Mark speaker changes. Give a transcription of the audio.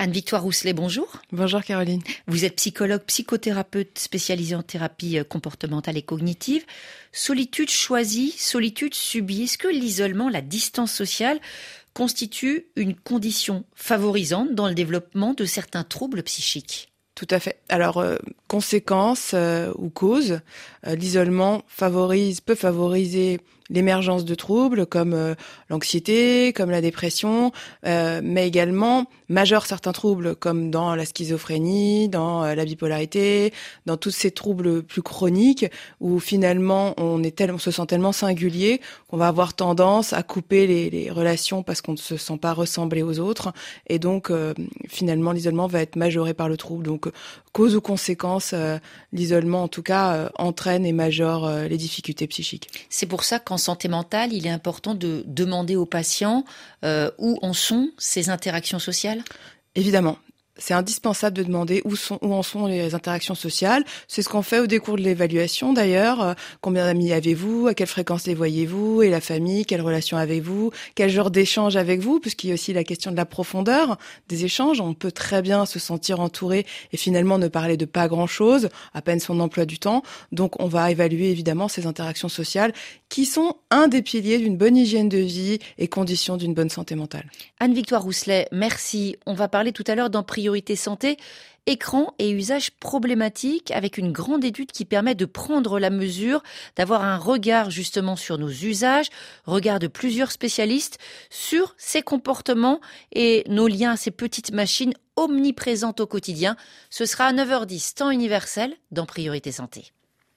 Speaker 1: Anne-Victoire Rousselet, bonjour.
Speaker 2: Bonjour Caroline.
Speaker 1: Vous êtes psychologue, psychothérapeute spécialisée en thérapie euh, comportementale et cognitive. Solitude choisie, solitude subie. Est-ce que l'isolement, la distance sociale constitue une condition favorisante dans le développement de certains troubles psychiques?
Speaker 2: Tout à fait. Alors, euh, conséquence euh, ou cause, l'isolement favorise, peut favoriser l'émergence de troubles comme euh, l'anxiété, comme la dépression, euh, mais également majeur certains troubles comme dans la schizophrénie, dans euh, la bipolarité, dans tous ces troubles plus chroniques où finalement on est tel, on se sent tellement singulier qu'on va avoir tendance à couper les, relations parce qu'on ne se sent pas ressemblé aux autres et donc finalement l'isolement va être majoré par le trouble. Donc cause ou conséquence, l'isolement en tout cas entraîne et majore les difficultés psychiques.
Speaker 1: C'est pour ça qu'en santé mentale, il est important de demander aux patients euh, où en sont ces interactions sociales?
Speaker 2: Évidemment c'est indispensable de demander où, en sont les interactions sociales. C'est ce qu'on fait au décours de l'évaluation d'ailleurs. Euh, combien d'amis avez-vous? À quelle fréquence les voyez-vous? Et la famille Quelle relation avez-vous? Quel genre d'échange avec vous Puisqu'il y a aussi la question de la profondeur des échanges. On peut très bien se sentir entouré et finalement ne parler de pas grand-chose, à peine son emploi du temps. Donc on va évaluer évidemment ces interactions sociales qui sont un des piliers d'une bonne hygiène de vie et condition d'une bonne santé mentale.
Speaker 1: Anne-Victoire Rousselet, merci. On va parler tout à l'heure d'en priorité santé, écran et usage problématique avec une grande étude qui permet de prendre la mesure, d'avoir un regard justement sur nos usages, regard de plusieurs spécialistes sur ces comportements et nos liens à ces petites machines omniprésentes au quotidien. Ce sera à 9h10, temps universel, dans Priorité Santé.